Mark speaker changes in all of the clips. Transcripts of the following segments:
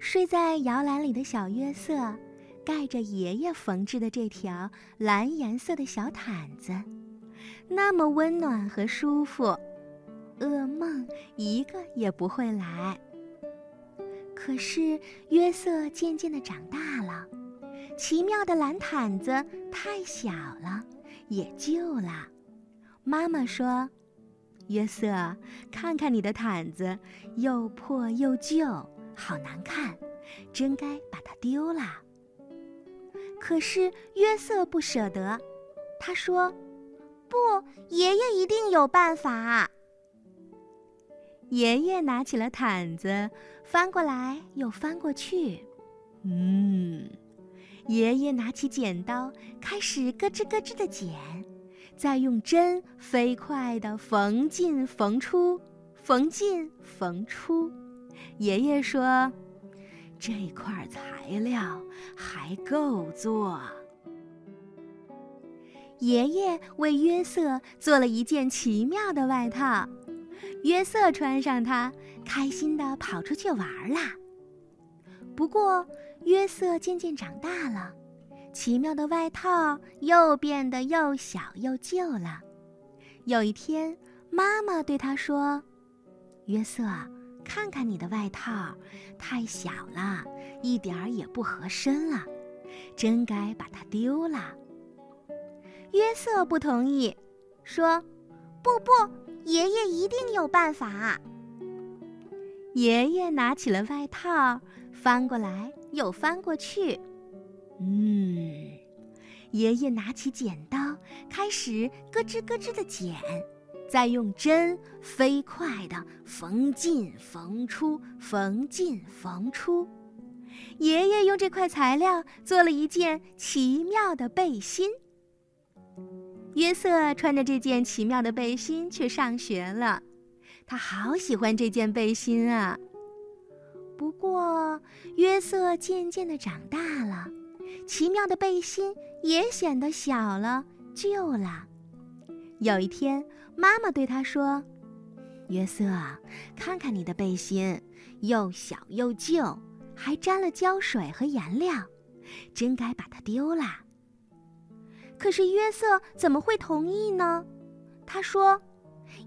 Speaker 1: 睡在摇篮里的小约瑟，盖着爷爷缝制的这条蓝颜色的小毯子，那么温暖和舒服，噩梦一个也不会来。可是约瑟渐渐的长大了，奇妙的蓝毯子太小了，也旧了。妈妈说：“约瑟，看看你的毯子，又破又旧。”好难看，真该把它丢了。可是约瑟不舍得，他说：“
Speaker 2: 不，爷爷一定有办法。”
Speaker 1: 爷爷拿起了毯子，翻过来又翻过去。嗯，爷爷拿起剪刀，开始咯吱咯吱的剪，再用针飞快地缝进缝出，缝进缝出。爷爷说：“这块材料还够做。”爷爷为约瑟做了一件奇妙的外套，约瑟穿上它，开心地跑出去玩啦。不过，约瑟渐渐长大了，奇妙的外套又变得又小又旧了。有一天，妈妈对他说：“约瑟。”看看你的外套，太小了，一点儿也不合身了，真该把它丢了。
Speaker 2: 约瑟不同意，说：“不不，爷爷一定有办法。”
Speaker 1: 爷爷拿起了外套，翻过来又翻过去。嗯，爷爷拿起剪刀，开始咯吱咯吱的剪。再用针飞快地缝进缝出，缝进缝出。爷爷用这块材料做了一件奇妙的背心。约瑟穿着这件奇妙的背心去上学了，他好喜欢这件背心啊。不过，约瑟渐渐地长大了，奇妙的背心也显得小了、旧了。有一天，妈妈对他说：“约瑟，看看你的背心，又小又旧，还沾了胶水和颜料，真该把它丢了。”
Speaker 2: 可是约瑟怎么会同意呢？他说：“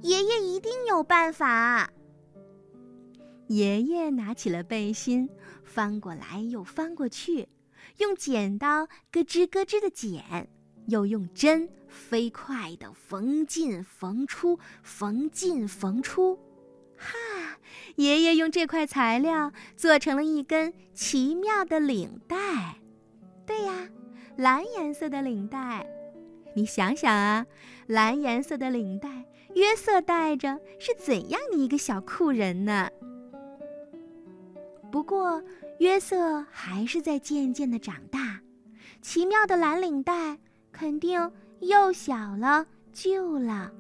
Speaker 2: 爷爷一定有办法。”
Speaker 1: 爷爷拿起了背心，翻过来又翻过去，用剪刀咯吱咯吱的剪。又用针飞快地缝进缝出，缝进缝出，哈！爷爷用这块材料做成了一根奇妙的领带。对呀，蓝颜色的领带。你想想啊，蓝颜色的领带，约瑟戴着是怎样的一个小酷人呢？不过，约瑟还是在渐渐地长大。奇妙的蓝领带。肯定又小了、旧了，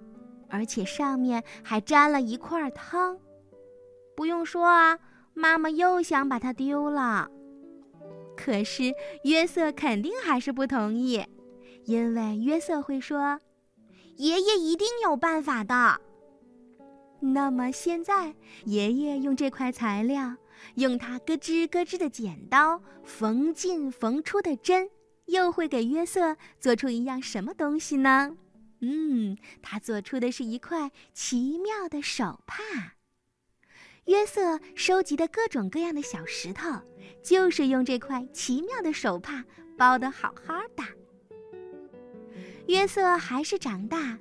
Speaker 1: 而且上面还沾了一块汤。不用说啊，妈妈又想把它丢了。可是约瑟肯定还是不同意，因为约瑟会说：“
Speaker 2: 爷爷一定有办法的。”
Speaker 1: 那么现在，爷爷用这块材料，用他咯吱咯吱的剪刀，缝进缝出的针。又会给约瑟做出一样什么东西呢？嗯，他做出的是一块奇妙的手帕。约瑟收集的各种各样的小石头，就是用这块奇妙的手帕包的好好的。约瑟还是长大，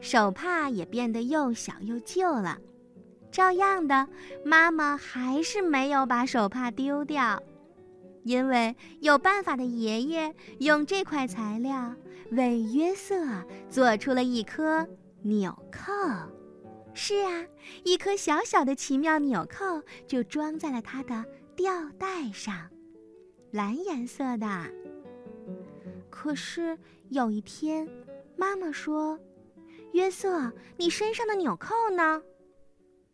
Speaker 1: 手帕也变得又小又旧了。照样的，妈妈还是没有把手帕丢掉。因为有办法的爷爷用这块材料为约瑟做出了一颗纽扣。是啊，一颗小小的奇妙纽扣就装在了他的吊带上，蓝颜色的。可是有一天，妈妈说：“约瑟，你身上的纽扣呢？”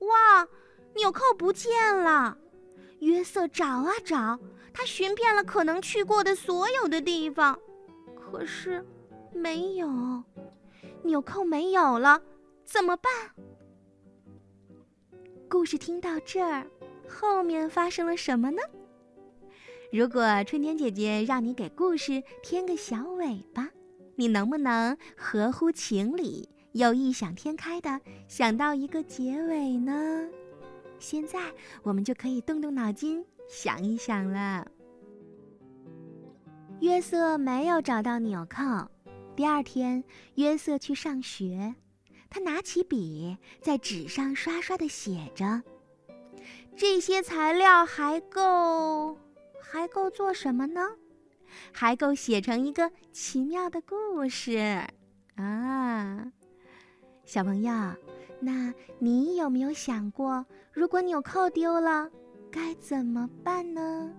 Speaker 2: 哇，纽扣不见了！约瑟找啊找。他寻遍了可能去过的所有的地方，可是没有纽扣，没有了，怎么办？
Speaker 1: 故事听到这儿，后面发生了什么呢？如果春天姐姐让你给故事添个小尾巴，你能不能合乎情理又异想天开的想到一个结尾呢？现在我们就可以动动脑筋想一想了。约瑟没有找到纽扣。第二天，约瑟去上学，他拿起笔在纸上刷刷的写着。
Speaker 2: 这些材料还够，还够做什么呢？
Speaker 1: 还够写成一个奇妙的故事啊！小朋友，那你有没有想过，如果纽扣丢了，该怎么办呢？